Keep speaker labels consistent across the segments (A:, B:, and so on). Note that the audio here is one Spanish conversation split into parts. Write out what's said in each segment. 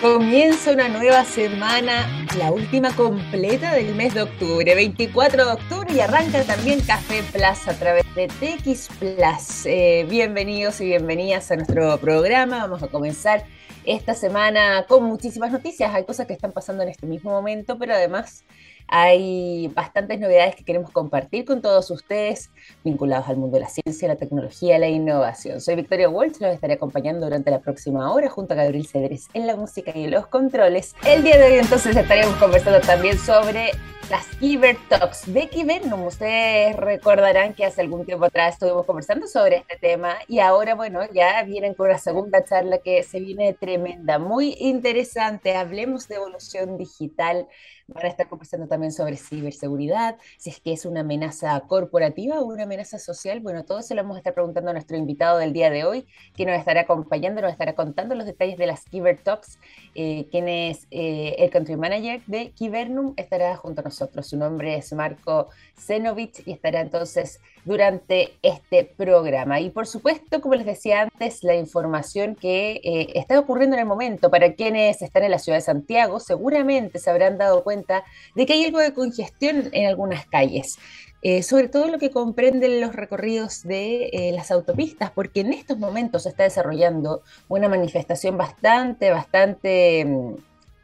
A: Comienza una nueva semana, la última completa del mes de octubre, 24 de octubre, y arranca también Café Plus a través de TX Plus. Eh, bienvenidos y bienvenidas a nuestro programa. Vamos a comenzar esta semana con muchísimas noticias. Hay cosas que están pasando en este mismo momento, pero además hay bastantes novedades que queremos compartir con todos ustedes vinculados al mundo de la ciencia, la tecnología, la innovación. Soy Victoria Walsh, los estaré acompañando durante la próxima hora junto a Gabriel Cedres en la música y en los controles. El día de hoy entonces estaremos conversando también sobre las Kiber Talks de Kibernum. Ustedes recordarán que hace algún tiempo atrás estuvimos conversando sobre este tema y ahora, bueno, ya vienen con una segunda charla que se viene tremenda, muy interesante. Hablemos de evolución digital. Van a estar conversando también sobre ciberseguridad, si es que es una amenaza corporativa o una amenaza social. Bueno, todo eso lo vamos a estar preguntando a nuestro invitado del día de hoy, que nos estará acompañando, nos estará contando los detalles de las Kiber Talks, eh, quien es eh, el country manager de Kibernum, estará junto a nosotros su nombre es Marco Zenovich y estará entonces durante este programa. Y por supuesto, como les decía antes, la información que eh, está ocurriendo en el momento para quienes están en la ciudad de Santiago, seguramente se habrán dado cuenta de que hay algo de congestión en algunas calles. Eh, sobre todo lo que comprenden los recorridos de eh, las autopistas, porque en estos momentos se está desarrollando una manifestación bastante, bastante mm,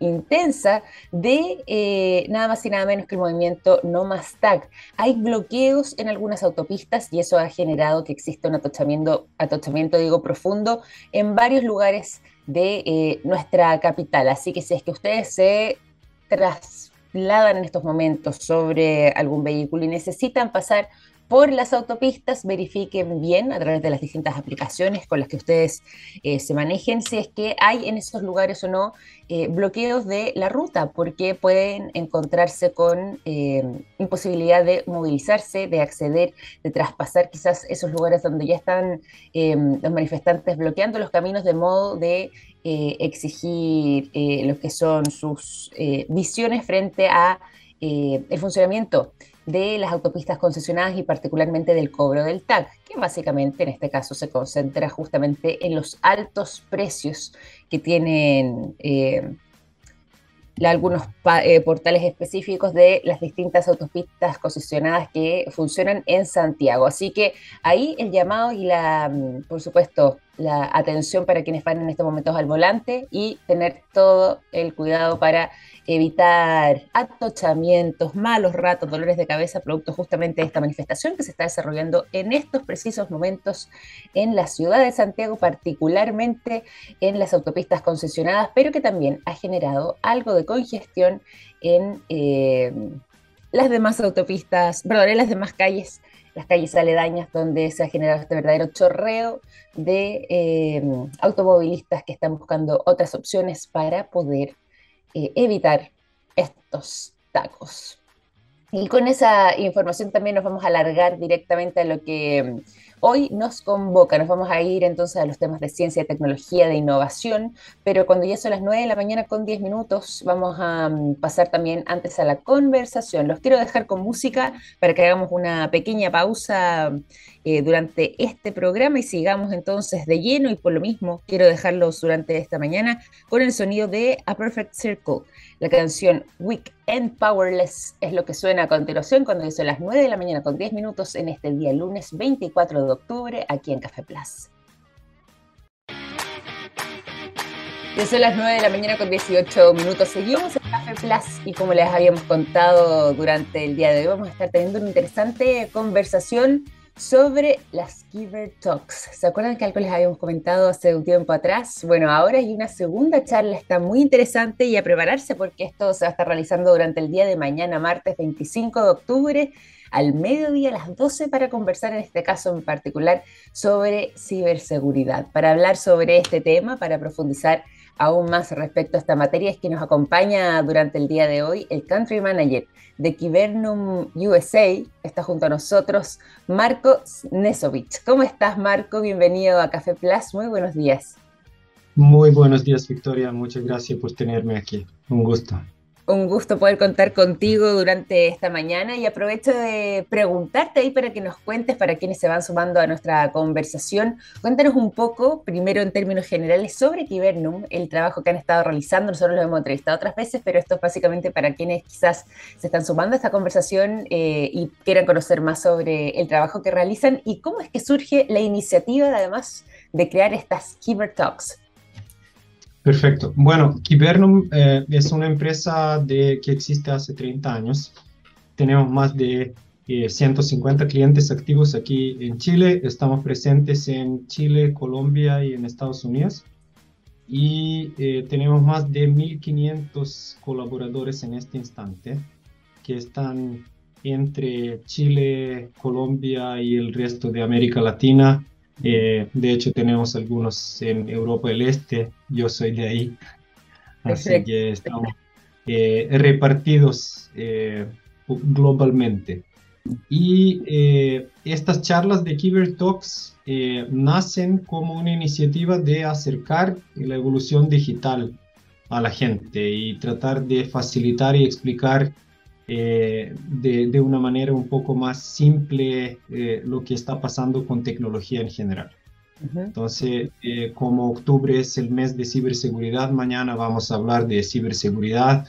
A: intensa de eh, nada más y nada menos que el movimiento No Más Tag. Hay bloqueos en algunas autopistas y eso ha generado que exista un atochamiento, atochamiento digo, profundo en varios lugares de nuestra capital. Así que si es que ustedes se en estos momentos sobre algún vehículo y necesitan pasar por las autopistas, verifiquen bien a través de las distintas aplicaciones con las que ustedes eh, se manejen si es que hay en esos lugares o no eh, bloqueos de la ruta, porque pueden encontrarse con eh, imposibilidad de movilizarse, de acceder, de traspasar quizás esos lugares donde ya están los manifestantes bloqueando los caminos de modo de exigir lo que son sus visiones frente a el funcionamiento de las autopistas concesionadas y particularmente del cobro del TAC, que básicamente en este caso se concentra justamente en los altos precios que tienen eh, algunos eh, portales específicos de las distintas autopistas concesionadas que funcionan en Santiago. Así que ahí el llamado y la, mm, por supuesto, la atención para quienes van en estos momentos al volante y tener todo el cuidado para evitar atochamientos, malos ratos, dolores de cabeza, producto justamente de esta manifestación que se está desarrollando en estos precisos momentos en la ciudad de Santiago, particularmente en las autopistas concesionadas, pero que también ha generado algo de congestión en eh, las demás autopistas, perdón, en las demás calles las calles aledañas donde se ha generado este verdadero chorreo de eh, automovilistas que están buscando otras opciones para poder eh, evitar estos tacos. Y con esa información también nos vamos a alargar directamente a lo que hoy nos convoca. Nos vamos a ir entonces a los temas de ciencia, de tecnología, de innovación, pero cuando ya son las 9 de la mañana con 10 minutos, vamos a mm, pasar también antes a la conversación. Los quiero dejar con música para que hagamos una pequeña pausa eh, durante este programa y sigamos entonces de lleno y por lo mismo quiero dejarlos durante esta mañana con el sonido de A Perfect Circle. La canción Weak and Powerless es lo que suena a continuación cuando son las 9 de la mañana con 10 minutos en este día lunes 24 de octubre aquí en Café Plus. Ya son las 9 de la mañana con 18 minutos. Seguimos en Café Plus y como les habíamos contado durante el día de hoy, vamos a estar teniendo una interesante conversación sobre las Giver Talks. ¿Se acuerdan que algo les habíamos comentado hace un tiempo atrás? Bueno, ahora hay una segunda charla, está muy interesante y a prepararse porque esto se va a estar realizando durante el día de mañana, martes 25 de octubre, al mediodía a las 12 para conversar en este caso en particular sobre ciberseguridad. Para hablar sobre este tema, para profundizar aún más respecto a esta materia es que nos acompaña durante el día de hoy el Country Manager de Kibernum USA. Está junto a nosotros Marco Nesovich. ¿Cómo estás, Marco? Bienvenido a Café Plus. Muy buenos días.
B: Muy buenos días, Victoria. Muchas gracias por tenerme aquí. Un gusto.
A: Un gusto poder contar contigo durante esta mañana y aprovecho de preguntarte ahí para que nos cuentes, para quienes se van sumando a nuestra conversación, cuéntanos un poco, primero en términos generales, sobre Kibernum, el trabajo que han estado realizando. Nosotros lo hemos entrevistado otras veces, pero esto es básicamente para quienes quizás se están sumando a esta conversación eh, y quieran conocer más sobre el trabajo que realizan y cómo es que surge la iniciativa, además, de crear estas Kiber Talks.
B: Perfecto. Bueno, Kibernum eh, es una empresa de, que existe hace 30 años. Tenemos más de 150 eh, clientes activos aquí en Chile. Estamos presentes en Chile, Colombia y en Estados Unidos. Y eh, tenemos más de 1.500 colaboradores en este instante que están entre Chile, Colombia y el resto de América Latina eh, de hecho, tenemos algunos en Europa del Este, yo soy de ahí, así que estamos eh, repartidos eh, globalmente. Y estas charlas de Kiber Talks nacen como una iniciativa de acercar la evolución digital a la gente y tratar de facilitar y explicar eh, de, una manera un poco más simple eh, lo que está pasando con tecnología en general. Entonces, eh, como octubre es el mes de ciberseguridad, mañana vamos a hablar de ciberseguridad,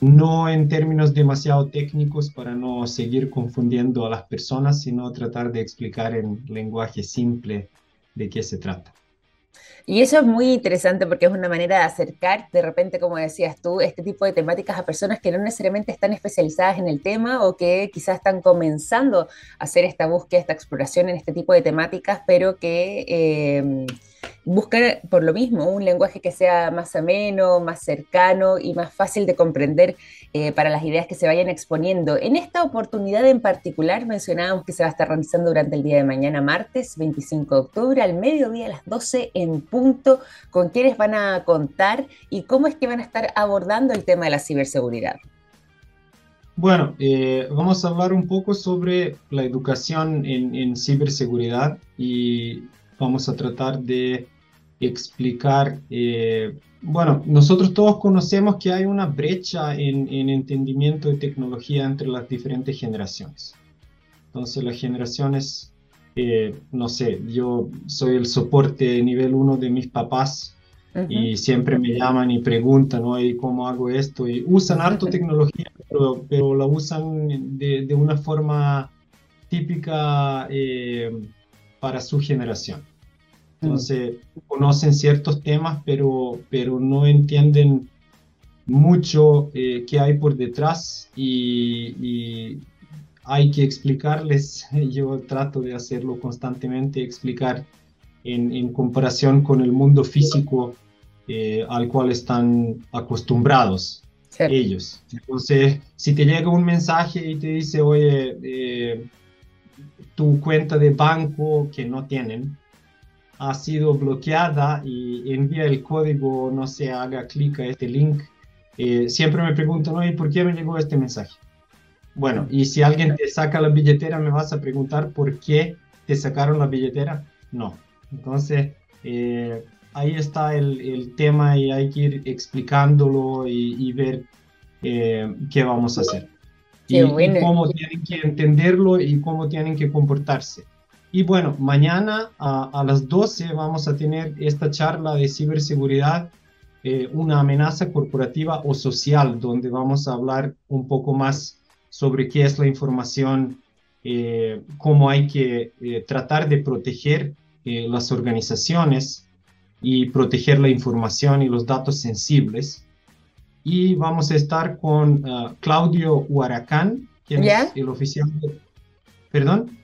B: no en términos demasiado técnicos para no seguir confundiendo a las personas, sino tratar de explicar en lenguaje simple de qué se trata.
A: Y eso es muy interesante porque es una manera de acercar, de repente, como decías tú, este tipo de temáticas a personas que no necesariamente están especializadas en el tema o que quizás están comenzando a hacer esta búsqueda, esta exploración en este tipo de temáticas, pero que... Eh, buscar por lo mismo un lenguaje que sea más ameno, más cercano y más fácil de comprender eh, para las ideas que se vayan exponiendo. En esta oportunidad en particular mencionábamos que se va a estar realizando durante el día de mañana, martes 25 de octubre, al mediodía a las 12 en punto, con quiénes van a contar y cómo es que van a estar abordando el tema de la ciberseguridad.
B: Bueno, eh, vamos a hablar un poco sobre la educación en, en ciberseguridad y vamos a tratar de explicar, eh, bueno, nosotros todos conocemos que hay una brecha en, entendimiento de tecnología entre las diferentes generaciones. Entonces las generaciones, eh, no sé, yo soy el soporte nivel uno de mis papás y siempre me llaman y preguntan, ¿no? ¿Cómo hago esto? Y usan harto tecnología, pero, pero, la usan de, de una forma típica eh, para su generación. Entonces, conocen ciertos temas, pero, pero no entienden mucho eh, qué hay por detrás y, hay que explicarles, yo trato de hacerlo constantemente, explicar en, comparación con el mundo físico eh, al cual están acostumbrados ellos. Entonces, si te llega un mensaje y te dice, oye, eh, tu cuenta de banco que no tienen, ha sido bloqueada y envía el código, no se haga clic a este link, eh, siempre me pregunto, ¿no? ¿Y por qué me llegó este mensaje? Bueno, y si alguien te saca la billetera, ¿me vas a preguntar por qué te sacaron la billetera? No. Entonces, eh, ahí está el, tema y hay que ir explicándolo y, ver eh, qué vamos a hacer. Y, cómo tienen que entenderlo y cómo tienen que comportarse. Y bueno, mañana a, las 12 vamos a tener esta charla de ciberseguridad, eh, una amenaza corporativa o social, donde vamos a hablar un poco más sobre qué es la información, eh, cómo hay que eh, tratar de proteger las organizaciones y proteger la información y los datos sensibles. Y vamos a estar con Claudio Huaracán, quien es el oficial de... ¿Perdón?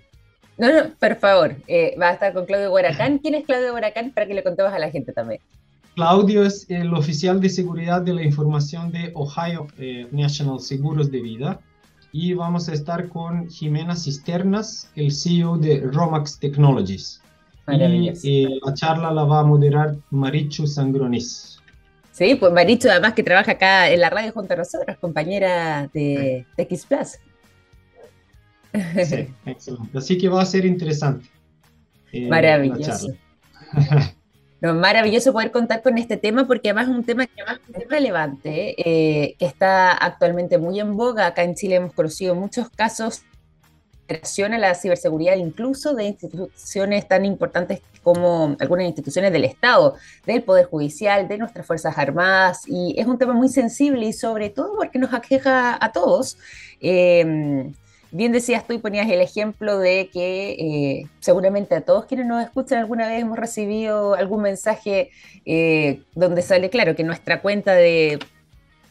A: No, no, por favor. Eh, va a estar con Claudio Huaracán. ¿Quién es Claudio Huaracán? Para que le contemos a la gente también.
B: Claudio es el oficial de seguridad de la información de Ohio eh, National Seguros de Vida. Y vamos a estar con Jimena Cisternas, el CEO de Romax Technologies. Y eh, la charla la va a moderar Marichu Sangronis.
A: Sí, pues Marichu además que trabaja acá en la radio junto a nosotros, compañera de TX Plus.
B: Sí, excelente. Así que va a ser interesante.
A: Eh, Maravilloso. No, maravilloso poder contar con este tema porque además es un tema que es relevante, eh, que está actualmente muy en boga. Acá en Chile hemos conocido muchos casos a la ciberseguridad incluso de instituciones tan importantes como algunas instituciones del Estado, del Poder Judicial, de nuestras Fuerzas Armadas, y es un tema muy sensible y sobre todo porque nos aqueja a todos. Em, bien decías tú y ponías el ejemplo de que eh, seguramente a todos quienes nos escuchan alguna vez hemos recibido algún mensaje eh, donde sale claro que nuestra cuenta de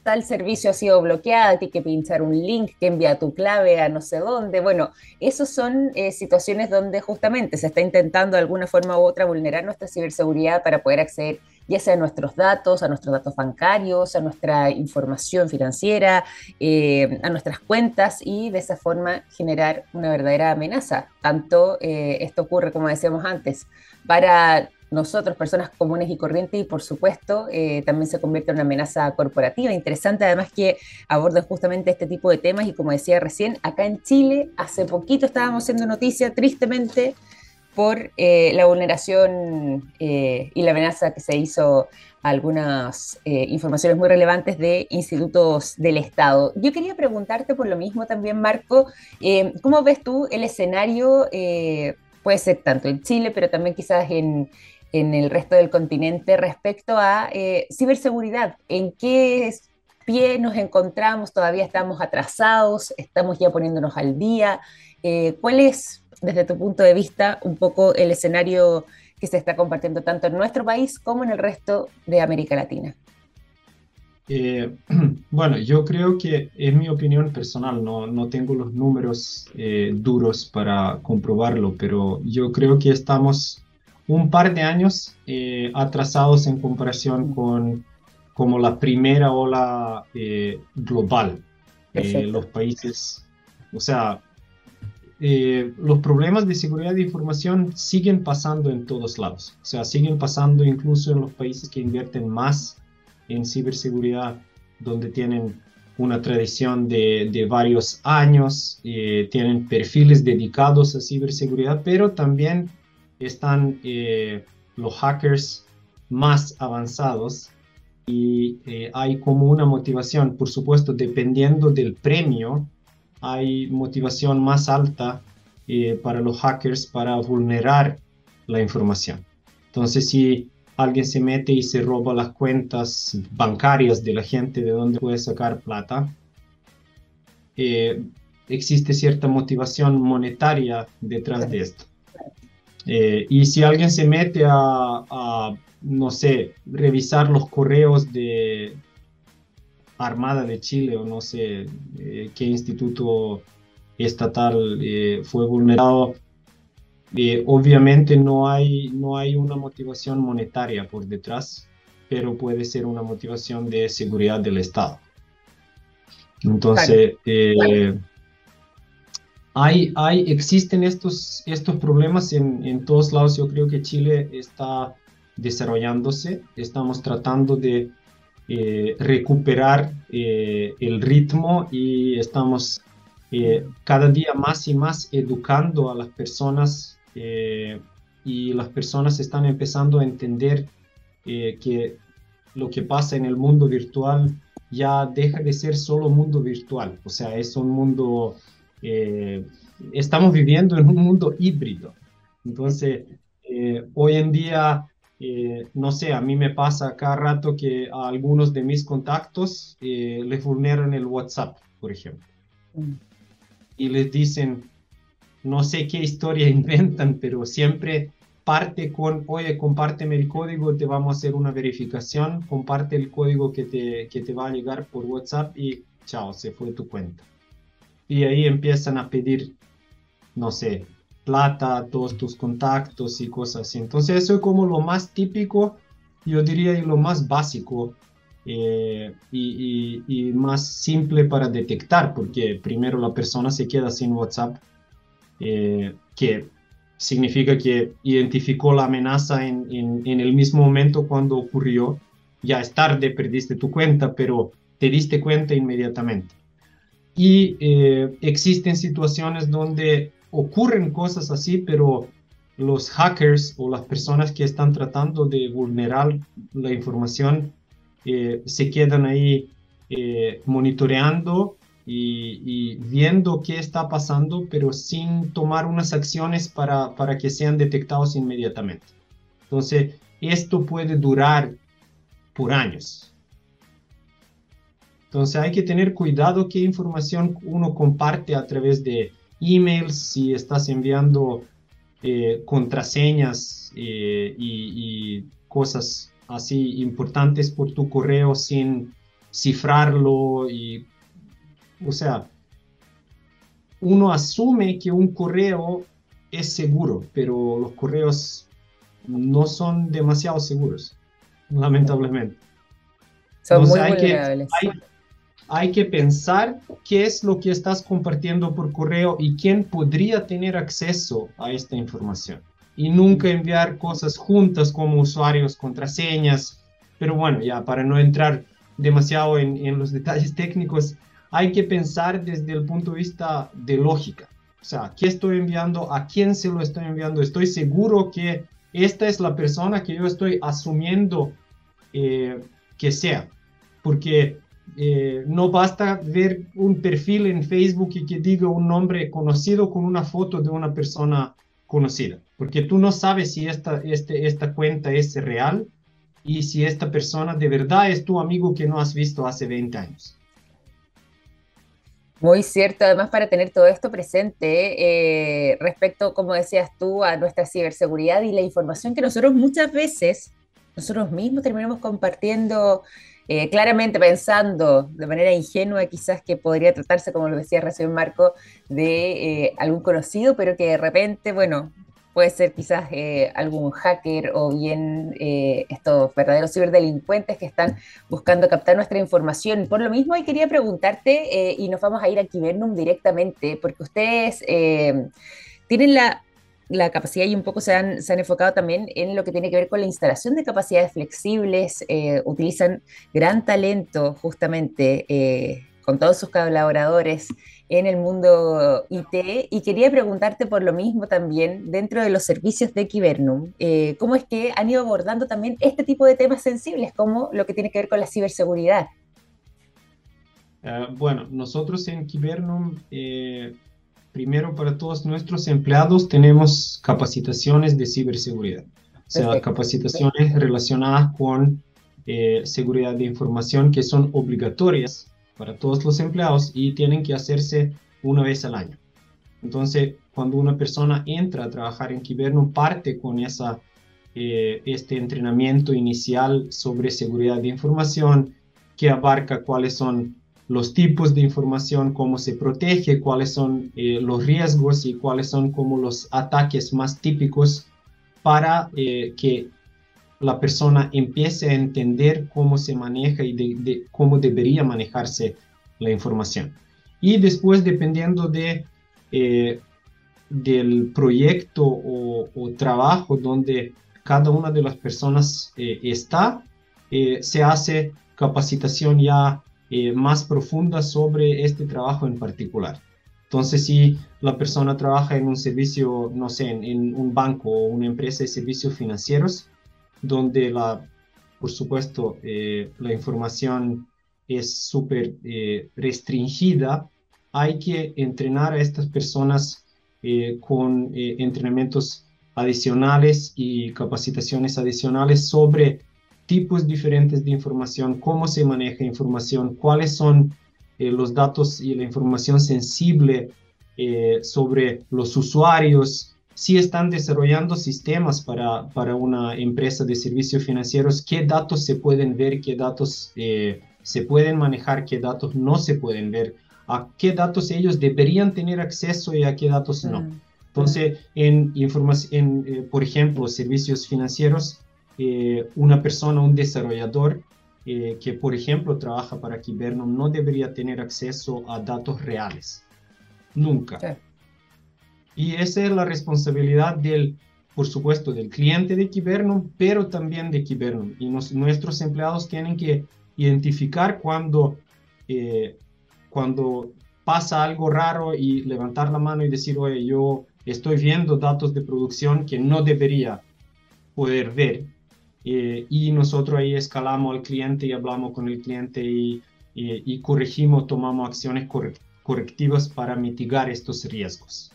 A: tal servicio ha sido bloqueado, hay que pinchar un link que envía tu clave a no sé dónde. Bueno, esas son eh, situaciones donde justamente se está intentando de alguna forma u otra vulnerar nuestra ciberseguridad para poder acceder ya sea a nuestros datos, a nuestros datos bancarios, a nuestra información financiera, eh, a nuestras cuentas y de esa forma generar una verdadera amenaza. Tanto eh, esto ocurre, como decíamos antes, para nosotros, personas comunes y corrientes, y por supuesto eh, también se convierte en una amenaza corporativa. Interesante además que aborden justamente este tipo de temas y como decía recién, acá en Chile hace poquito estábamos haciendo noticia tristemente por eh, la vulneración eh, y la amenaza que se hizo a algunas informaciones muy relevantes de institutos del Estado. Yo quería preguntarte por lo mismo también, Marco, ¿cómo ves tú el escenario? puede ser tanto en Chile, pero también quizás en, en el resto del continente respecto a eh, ciberseguridad. ¿En qué pie nos encontramos? ¿Todavía estamos atrasados? ¿Estamos ya poniéndonos al día? Eh, ¿Cuál es, desde tu punto de vista, un poco el escenario que se está compartiendo tanto en nuestro país como en el resto de América Latina?
B: Eh, bueno, yo creo que es mi opinión personal, no, no tengo los números duros para comprobarlo, pero yo creo que estamos un par de años eh, atrasados en comparación con como la primera ola eh, global. Eh, los países, o sea, los problemas de seguridad de información siguen pasando en todos lados. O sea, siguen pasando incluso en los países que invierten más en ciberseguridad, donde tienen una tradición de, de varios años, tienen perfiles dedicados a ciberseguridad, pero también están eh, los hackers más avanzados y eh, hay como una motivación, por supuesto, dependiendo del premio, hay motivación más alta eh, para los hackers para vulnerar la información. Entonces, si alguien se mete y se roba las cuentas bancarias de la gente de donde puede sacar plata, existe cierta motivación monetaria detrás de esto. Eh, y si alguien se mete a, no sé, revisar los correos de Armada de Chile o no sé eh, qué instituto estatal eh, fue vulnerado, obviamente no hay, no hay una motivación monetaria por detrás, pero puede ser una motivación de seguridad del Estado. Entonces, hay, hay, existen estos, estos problemas en, en, todos lados. Yo creo que Chile está desarrollándose. Estamos tratando de eh, recuperar eh, el ritmo y estamos eh, cada día más y más educando a las personas y las personas están empezando a entender que lo que pasa en el mundo virtual ya deja de ser solo mundo virtual. O sea, es un mundo eh, estamos viviendo en un mundo híbrido. Entonces, eh, hoy en día, eh, no sé, a mí me pasa cada rato que a algunos de mis contactos les vulneran el WhatsApp, por ejemplo. Mm. Y les dicen, no sé qué historia inventan, pero siempre parte con, oye, compárteme el código, te vamos a hacer una verificación, comparte el código que te, que te va a llegar por WhatsApp y chao, se fue tu cuenta y ahí empiezan a pedir, no sé, plata, todos tus contactos y cosas así. Entonces eso es como lo más típico, yo diría, y lo más básico eh, y, más simple para detectar, porque primero la persona se queda sin WhatsApp, eh, que significa que identificó la amenaza en, en el mismo momento cuando ocurrió. Ya es tarde, perdiste tu cuenta, pero te diste cuenta inmediatamente. Y eh, existen situaciones donde ocurren cosas así, pero los hackers o las personas que están tratando de vulnerar la información eh, se quedan ahí eh, monitoreando y, viendo qué está pasando, pero sin tomar unas acciones para, para que sean detectados inmediatamente. Entonces, esto puede durar por años. Entonces hay que tener cuidado qué información uno comparte a través de emails, si estás enviando eh, contraseñas eh, y, cosas así importantes por tu correo sin cifrarlo y o sea uno asume que un correo es seguro pero los correos no son demasiado seguros lamentablemente.
A: Son muy vulnerables.
B: hay que pensar qué es lo que estás compartiendo por correo y quién podría tener acceso a esta información. Y nunca enviar cosas juntas como usuarios, contraseñas. Pero bueno, ya para no entrar demasiado en, los detalles técnicos, hay que pensar desde el punto de vista de lógica. O sea, ¿qué estoy enviando? ¿A quién se lo estoy enviando? Estoy seguro que esta es la persona que yo estoy asumiendo eh, que sea. Porque eh, no basta ver un perfil en Facebook y que diga un nombre conocido con una foto de una persona conocida, porque tú no sabes si esta, este, esta cuenta es real y si esta persona de verdad es tu amigo que no has visto hace 20 años.
A: Muy cierto, además para tener todo esto presente eh, respecto, como decías tú, a nuestra ciberseguridad y la información que nosotros muchas veces, nosotros mismos terminamos compartiendo eh, claramente pensando de manera ingenua quizás que podría tratarse, como lo decía recién Marco, de eh, algún conocido, pero que de repente, bueno, puede ser quizás eh, algún hacker o bien estos verdaderos ciberdelincuentes que están buscando captar nuestra información. Por lo mismo, ahí quería preguntarte, y nos vamos a ir a Kibernum directamente, porque ustedes tienen la la capacidad y un poco se han, se han, enfocado también en lo que tiene que ver con la instalación de capacidades flexibles, eh, utilizan gran talento justamente eh, con todos sus colaboradores en el mundo IT y quería preguntarte por lo mismo también dentro de los servicios de Kibernum, eh, cómo es que han ido abordando también este tipo de temas sensibles como lo que tiene que ver con la ciberseguridad.
B: bueno, nosotros en Kibernum primero para todos nuestros empleados tenemos capacitaciones de ciberseguridad, o sea, capacitaciones relacionadas con eh, seguridad de información que son obligatorias para todos los empleados y tienen que hacerse una vez al año. Entonces, cuando una persona entra a trabajar en Kibernum, parte con esa, eh, este entrenamiento inicial sobre seguridad de información que abarca cuáles son los tipos de información, cómo se protege, cuáles son eh, los riesgos y cuáles son como los ataques más típicos para eh, que la persona empiece a entender cómo se maneja y cómo debería manejarse la información. Y después, dependiendo de, eh, del proyecto o, o, trabajo donde cada una de las personas está, se hace capacitación ya eh, más profunda sobre este trabajo en particular. Entonces, si la persona trabaja en un servicio, no sé, en, un banco o una empresa de servicios financieros, donde la, por supuesto, eh, la información es súper eh, restringida, hay que entrenar a estas personas con entrenamientos adicionales y capacitaciones adicionales sobre tipos diferentes de información, cómo se maneja información, cuáles son eh, los datos y la información sensible eh, sobre los usuarios, si están desarrollando sistemas para, para, una empresa de servicios financieros, qué datos se pueden ver, qué datos eh, se pueden manejar, qué datos no se pueden ver, a qué datos ellos deberían tener acceso y a qué datos no. Mm. Entonces, en, en por ejemplo, servicios financieros, eh, una persona, un desarrollador eh, que, por ejemplo, trabaja para Kibernum no debería tener acceso a datos reales. Nunca. Y esa es la responsabilidad del, por supuesto, del cliente de Kibernum, pero también de Kibernum. Y nuestros empleados tienen que identificar cuando, eh, cuando pasa algo raro y levantar la mano y decir, oye, yo estoy viendo datos de producción que no debería poder ver. Eh, y nosotros ahí escalamos al cliente y hablamos con el cliente y, y, corregimos, tomamos acciones correctivas para mitigar estos riesgos.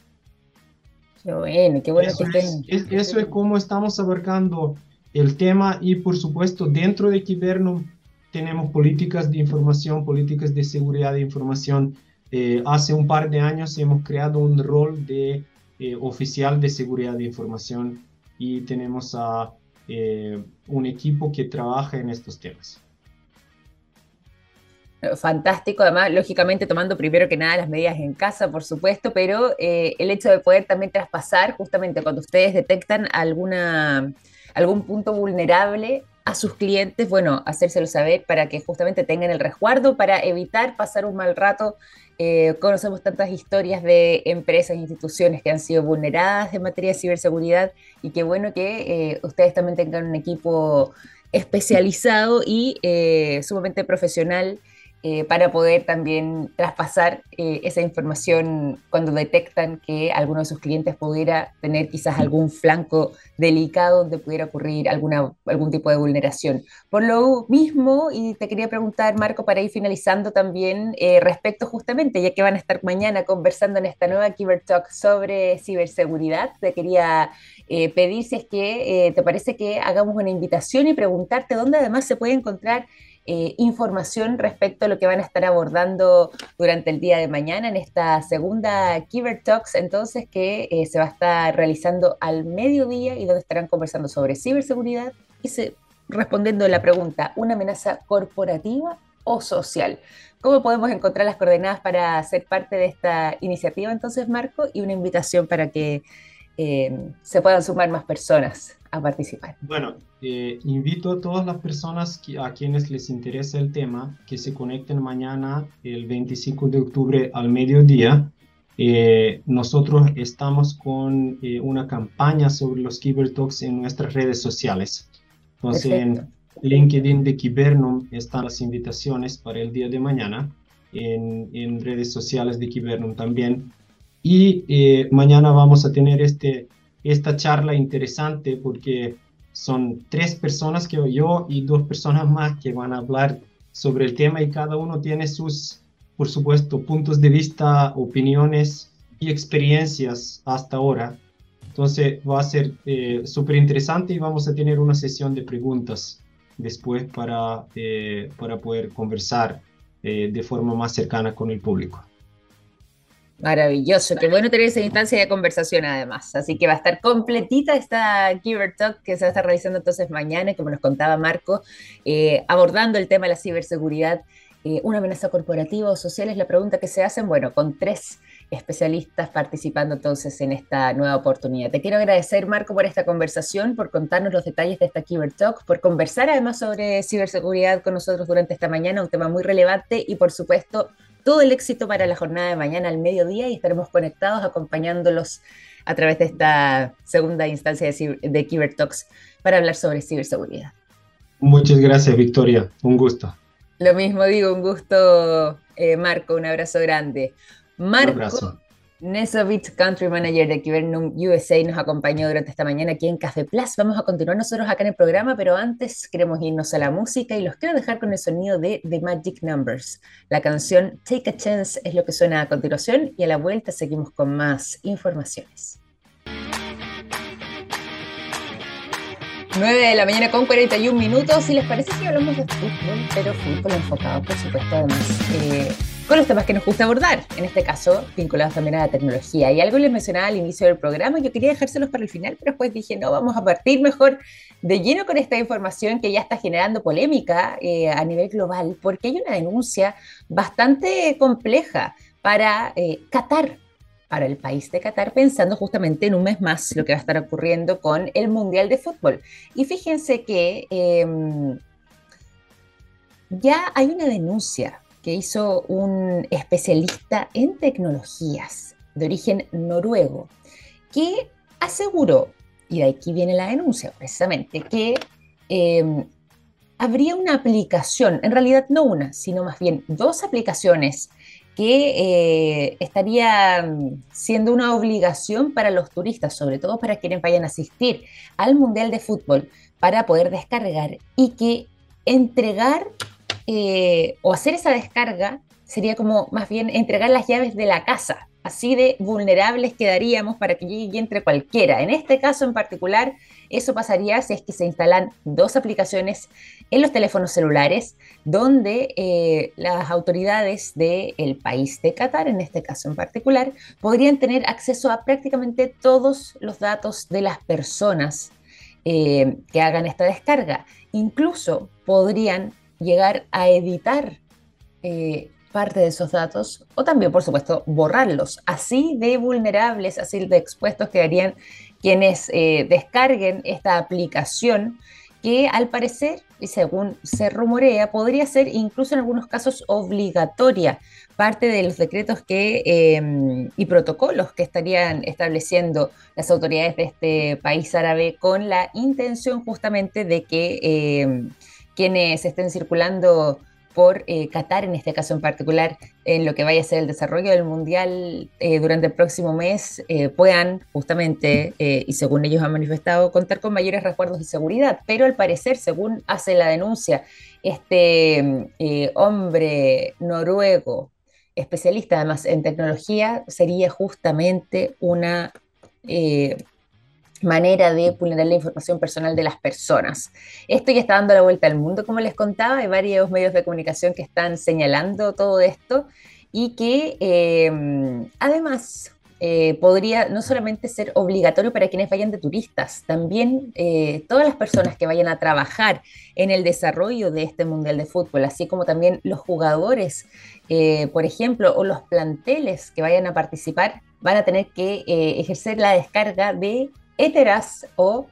A: Qué bueno, qué bueno
B: eso que es, Eso es como estamos abarcando el tema y por supuesto dentro de Kibernum tenemos políticas de información, políticas de seguridad de información. Eh, hace un par de años hemos creado un rol de eh, oficial de seguridad de información y tenemos a eh, un equipo que trabaja en estos temas.
A: Fantástico, además, lógicamente tomando primero que nada las medidas en casa, por supuesto, pero el hecho de poder también traspasar, justamente cuando ustedes detectan alguna, algún punto vulnerable, a sus clientes, bueno, hacérselo saber para que justamente tengan el resguardo, para evitar pasar un mal rato. Eh, conocemos tantas historias de empresas e instituciones que han sido vulneradas en materia de ciberseguridad y qué bueno que eh, ustedes también tengan un equipo especializado y eh, sumamente profesional eh, para poder también traspasar eh, esa información cuando detectan que alguno de sus clientes pudiera tener quizás algún flanco delicado donde pudiera ocurrir alguna, algún tipo de vulneración. Por lo mismo, y te quería preguntar, Marco, para ir finalizando también eh, respecto justamente, ya que van a estar mañana conversando en esta nueva Kiber Talk sobre ciberseguridad, te quería pedir si es que te parece que hagamos una invitación y preguntarte dónde además se puede encontrar eh, información respecto a lo que van a estar abordando durante el día de mañana en esta segunda Kiber Talks, entonces que eh, se va a estar realizando al mediodía y donde estarán conversando sobre ciberseguridad y se, respondiendo la pregunta, ¿una amenaza corporativa o social? ¿Cómo podemos encontrar las coordenadas para ser parte de esta iniciativa entonces, Marco? Y una invitación para que eh, se puedan sumar más personas a participar.
B: Bueno, eh, invito a todas las personas a quienes les interesa el tema que se conecten mañana, el 25 de octubre al mediodía. Eh, nosotros estamos con una campaña sobre los Talks en nuestras redes sociales. Entonces, en LinkedIn de Kibernum están las invitaciones para el día de mañana, en, en redes sociales de Kibernum también y eh, mañana vamos a tener este, esta charla interesante porque son tres personas que yo y dos personas más que van a hablar sobre el tema y cada uno tiene sus, por supuesto, puntos de vista, opiniones y experiencias hasta ahora. Entonces va a ser eh, súper interesante y vamos a tener una sesión de preguntas después para, eh, para poder conversar de forma más cercana con el público.
A: Maravilloso, qué bueno tener esa instancia de conversación además. Así que va a estar completita esta Giver Talk que se va a estar realizando entonces mañana, como nos contaba Marco, eh, abordando el tema de la ciberseguridad. Eh, ¿Una amenaza corporativa o social es la pregunta que se hacen? Bueno, con tres especialistas participando entonces en esta nueva oportunidad. Te quiero agradecer, Marco, por esta conversación, por contarnos los detalles de esta Kiber Talk, por conversar además sobre ciberseguridad con nosotros durante esta mañana, un tema muy relevante y por supuesto todo el éxito para la jornada de mañana al mediodía y estaremos conectados acompañándolos a través de esta segunda instancia de, de Kiber Talks para hablar sobre ciberseguridad.
B: Muchas gracias, Victoria. Un gusto.
A: Lo mismo digo, un gusto, eh, Marco. Un abrazo grande. Marco, Nesovich, Country Manager de Kibernum USA, nos acompañó durante esta mañana aquí en Café Plus. Vamos a continuar nosotros acá en el programa, pero antes queremos irnos a la música y los quiero dejar con el sonido de The Magic Numbers. La canción Take a Chance es lo que suena a continuación y a la vuelta seguimos con más informaciones. 9 de la mañana con 41 minutos. Si les parece, si hablamos de fútbol, pero fútbol enfocado, por supuesto, además. Eh, con los temas que nos gusta abordar, en este caso vinculados también a la tecnología. Y algo les mencionaba al inicio del programa, yo quería dejárselos para el final, pero después dije, no, vamos a partir mejor de lleno con esta información que ya está generando polémica eh, a nivel global, porque hay una denuncia bastante compleja para eh, Qatar, para el país de Qatar, pensando justamente en un mes más lo que va a estar ocurriendo con el Mundial de Fútbol. Y fíjense que em, ya hay una denuncia hizo un especialista en tecnologías de origen noruego, que aseguró, y de aquí viene la denuncia precisamente, que em, habría una aplicación, en realidad no una, sino más bien dos aplicaciones que estaría mm, siendo una obligación para los turistas, sobre todo para quienes vayan a asistir al Mundial de Fútbol, para poder descargar y que entregar o hacer esa descarga sería como más bien entregar las llaves de la casa. Así de vulnerables quedaríamos para que llegue y entre cualquiera. En este caso en particular, eso pasaría si es que se instalan dos aplicaciones en los teléfonos celulares, donde eh, las autoridades del país de Qatar, en este caso en particular, podrían tener acceso a prácticamente todos los datos de las personas eh, que hagan esta descarga. Incluso podrían llegar a editar eh, parte de esos datos o también, por supuesto, borrarlos. Así de vulnerables, así de expuestos quedarían quienes eh, descarguen esta aplicación que al parecer, y según se rumorea, podría ser incluso en algunos casos obligatoria, parte de los decretos que, em, y protocolos que estarían estableciendo las autoridades de este país árabe con la intención justamente de que em, quienes estén circulando por eh, Qatar, en este caso en particular, en lo que vaya a ser el desarrollo del Mundial eh, durante el próximo mes, eh, puedan justamente, y según ellos han manifestado, contar con mayores recuerdos de seguridad. Pero al parecer, según hace la denuncia, este hombre noruego, especialista además en tecnología, sería justamente una manera de vulnerar la información personal de las personas. Esto ya está dando la vuelta al mundo, como les contaba, hay varios medios de comunicación que están señalando todo esto y que eh, además eh, podría no solamente ser obligatorio para quienes vayan de turistas, también eh, todas las personas que vayan a trabajar en el desarrollo de este Mundial de Fútbol, así como también los jugadores, por ejemplo, o los planteles que vayan a participar, van a tener que ejercer la descarga de Eteras o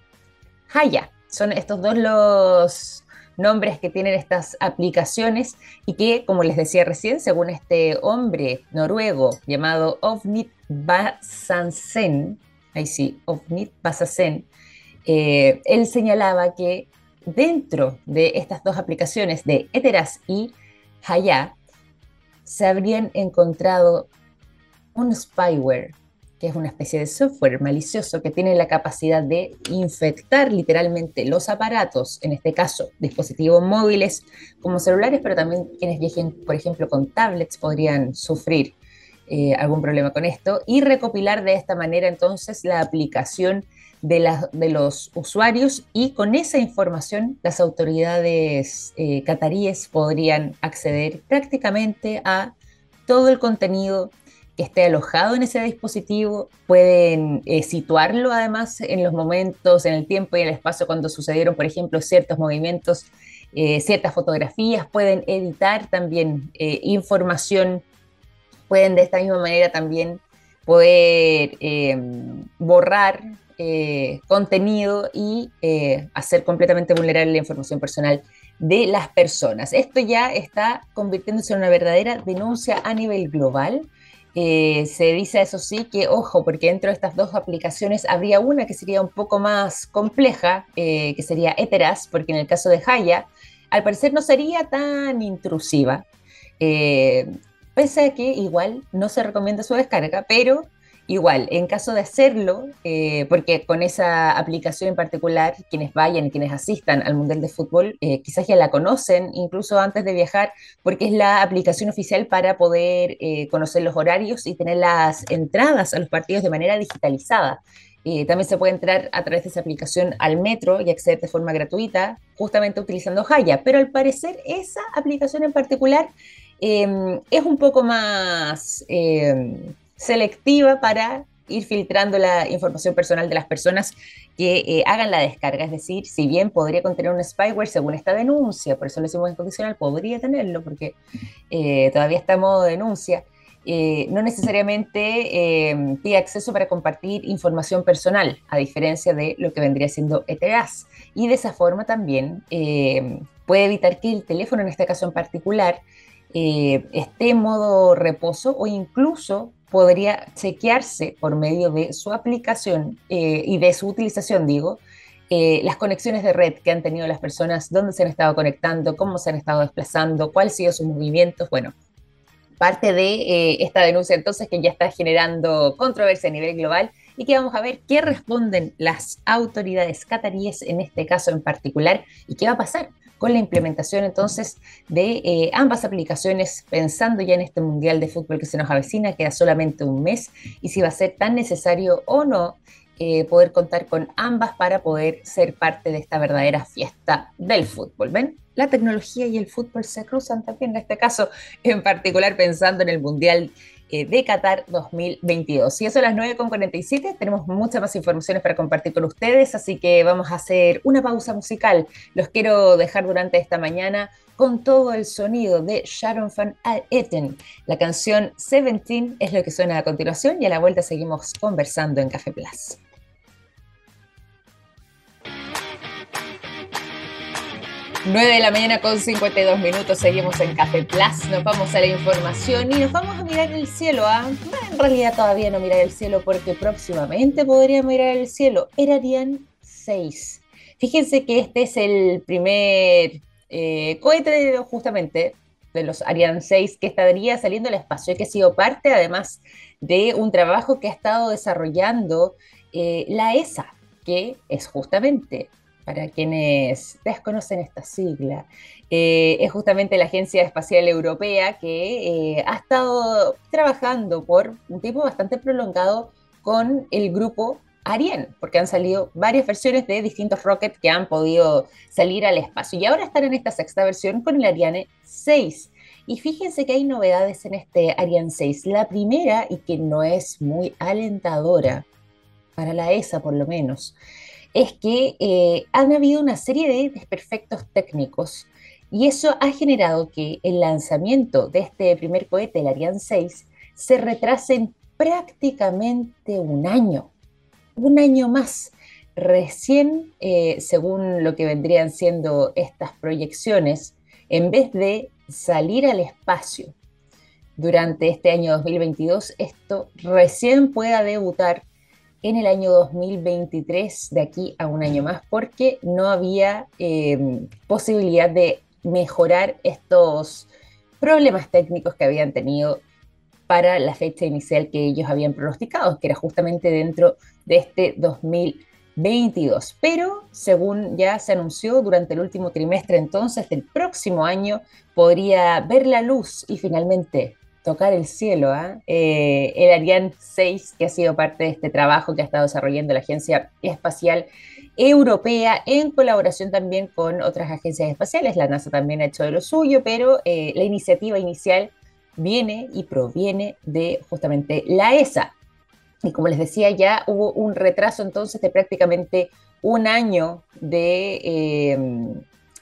A: Haya. Son estos dos los nombres que tienen estas aplicaciones y que, como les decía recién, según este hombre noruego llamado Ovnit Basansen, ahí sí, Ovnit Basansen, eh, él señalaba que dentro de estas dos aplicaciones de Eteras y Haya se habrían encontrado un spyware que es una especie de software malicioso que tiene la capacidad de infectar literalmente los aparatos, en este caso dispositivos móviles como celulares, pero también quienes viajen, por ejemplo, con tablets podrían sufrir eh, algún problema con esto y recopilar de esta manera entonces la aplicación de, los usuarios y con esa información las autoridades eh, cataríes podrían acceder prácticamente a todo el contenido que esté alojado en ese dispositivo, pueden eh, situarlo además en los momentos, en el tiempo y en el espacio cuando sucedieron, por ejemplo, ciertos movimientos, eh, ciertas fotografías, pueden editar también eh, información, pueden de esta misma manera también poder borrar contenido y hacer completamente vulnerable la información personal de las personas. Esto ya está convirtiéndose en una verdadera denuncia a nivel global eh, se dice eso sí que, ojo, porque dentro de estas dos aplicaciones habría una que sería un poco más compleja, eh, que sería Eteras, porque en el caso de Haya, al parecer no sería tan intrusiva, eh, pese a que igual no se recomienda su descarga, pero Igual, en caso de hacerlo, eh, porque con esa aplicación en particular, quienes vayan quienes asistan al Mundial de Fútbol, eh, quizás ya la conocen incluso antes de viajar, porque es la aplicación oficial para poder eh, conocer los horarios y tener las entradas a los partidos de manera digitalizada. también se puede entrar a través de esa aplicación al metro y acceder de forma gratuita, justamente utilizando Haya, pero al parecer esa aplicación en particular es un poco más selectiva para ir filtrando la información personal de las personas que eh, hagan la descarga. Es decir, si bien podría contener un spyware según esta denuncia, por eso lo decimos en condicional, podría tenerlo porque eh, todavía está en modo de denuncia, eh, no necesariamente pide acceso para compartir información personal, a diferencia de lo que vendría siendo ETRAS. Y de esa forma también puede evitar que el teléfono, en este caso en particular, esté en modo reposo o incluso podría chequearse por medio de su aplicación eh, y de su utilización, digo, eh, las conexiones de red que han tenido las personas, dónde se han estado conectando, cómo se han estado desplazando, cuáles han sido sus movimientos. Bueno, parte de eh, esta denuncia entonces que ya está generando controversia a nivel global y que vamos a ver qué responden las autoridades cataríes en este caso en particular y qué va a pasar con la implementación entonces de eh, ambas aplicaciones, pensando ya en este Mundial de Fútbol que se nos avecina, queda solamente un mes, y si va a ser tan necesario o no eh, poder contar con ambas para poder ser parte de esta verdadera fiesta del fútbol. ¿Ven? La tecnología y el fútbol se cruzan también en este caso, en particular pensando en el Mundial de Qatar 2022. Y eso a las 9.47 tenemos muchas más informaciones para compartir con ustedes, así que vamos a hacer una pausa musical. Los quiero dejar durante esta mañana con todo el sonido de Sharon Van Etten. La canción 17 es lo que suena a continuación y a la vuelta seguimos conversando en Café Plus. 9 de la mañana con 52 minutos, seguimos en Café Plus, nos vamos a la información y nos vamos a mirar el cielo. ¿ah? en realidad todavía no mirar el cielo porque próximamente podríamos mirar el cielo. Era Ariane 6. Fíjense que este es el primer eh, cohete justamente de los Ariane 6 que estaría saliendo al espacio y que ha sido parte además de un trabajo que ha estado desarrollando eh, la ESA, que es justamente para quienes desconocen esta sigla, eh, es justamente la Agencia Espacial Europea que eh, ha estado trabajando por un tiempo bastante prolongado con el grupo Ariane, porque han salido varias versiones de distintos rockets que han podido salir al espacio. Y ahora están en esta sexta versión con el Ariane 6. Y fíjense que hay novedades en este Ariane 6. La primera, y que no es muy alentadora, para la ESA por lo menos, es que eh, han habido una serie de desperfectos técnicos y eso ha generado que el lanzamiento de este primer cohete, el Ariane 6, se retrase en prácticamente un año, un año más. Recién, eh, según lo que vendrían siendo estas proyecciones, en vez de salir al espacio durante este año 2022, esto recién pueda debutar en el año 2023, de aquí a un año más, porque no había em, posibilidad de mejorar estos problemas técnicos que habían tenido para la fecha inicial que ellos habían pronosticado, que era justamente dentro de este 2022. Pero según ya se anunció durante el último trimestre entonces del próximo año, podría ver la luz y finalmente tocar el cielo. ¿ah? Eh, el Ariane 6, que ha sido parte de este trabajo que ha estado desarrollando la Agencia Espacial Europea en colaboración también con otras agencias espaciales. La NASA también ha hecho de lo suyo, pero eh, la iniciativa inicial viene y proviene de justamente la ESA. Y como les decía, ya hubo un retraso entonces de prácticamente un año de eh,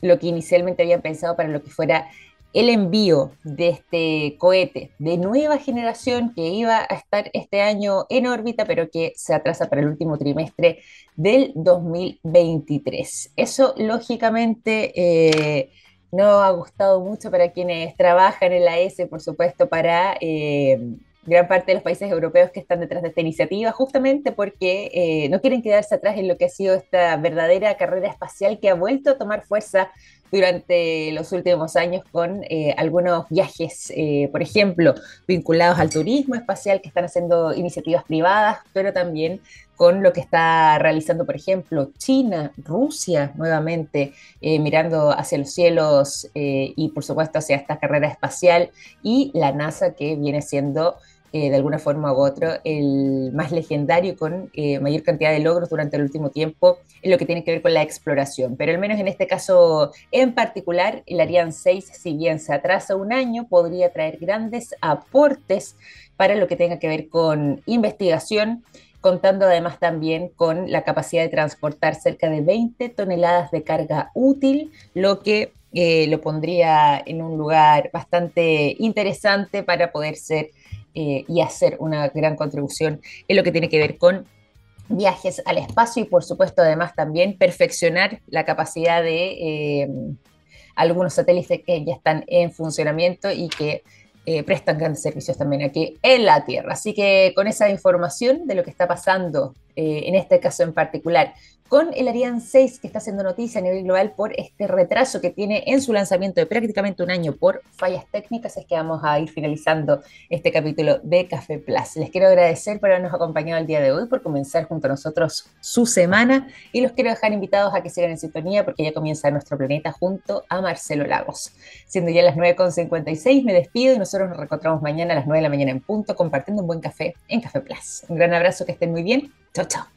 A: lo que inicialmente habían pensado para lo que fuera el envío de este cohete de nueva generación que iba a estar este año en órbita, pero que se atrasa para el último trimestre del 2023. Eso, lógicamente, eh, no ha gustado mucho para quienes trabajan en la ESE, por supuesto, para... Eh, gran parte de los países europeos que están detrás de esta iniciativa, justamente porque eh, no quieren quedarse atrás en lo que ha sido esta verdadera carrera espacial que ha vuelto a tomar fuerza durante los últimos años con eh, algunos viajes, eh, por ejemplo, vinculados al turismo espacial que están haciendo iniciativas privadas, pero también con lo que está realizando, por ejemplo, China, Rusia, nuevamente mirando hacia los cielos y, por supuesto, hacia esta carrera espacial, y la NASA que viene siendo eh, de alguna forma u otra, el más legendario con eh, mayor cantidad de logros durante el último tiempo en lo que tiene que ver con la exploración. Pero al menos en este caso en particular, el Ariane 6, si bien se atrasa un año, podría traer grandes aportes para lo que tenga que ver con investigación, contando además también con la capacidad de transportar cerca de 20 toneladas de carga útil, lo que eh, lo pondría en un lugar bastante interesante para poder ser eh, y hacer una gran contribución en lo que tiene que ver con viajes al espacio y por supuesto además también perfeccionar la capacidad de eh, algunos satélites que ya están en funcionamiento y que eh, prestan grandes servicios también aquí en la Tierra. Así que con esa información de lo que está pasando en este caso en particular con el Ariane 6 que está haciendo noticia a nivel global por este retraso que tiene en su lanzamiento de prácticamente un año por fallas técnicas, es que vamos a ir finalizando este capítulo de Café Plus. Les quiero agradecer por habernos acompañado el día de hoy, por comenzar junto a nosotros su semana y los quiero dejar invitados a que sigan en sintonía porque ya comienza nuestro planeta junto a Marcelo Lagos. Siendo ya las 9.56, me despido y nosotros nos reencontramos mañana a las 9 de la mañana en punto compartiendo un buen café en Café Plus. Un gran abrazo, que estén muy bien. Chao, chao.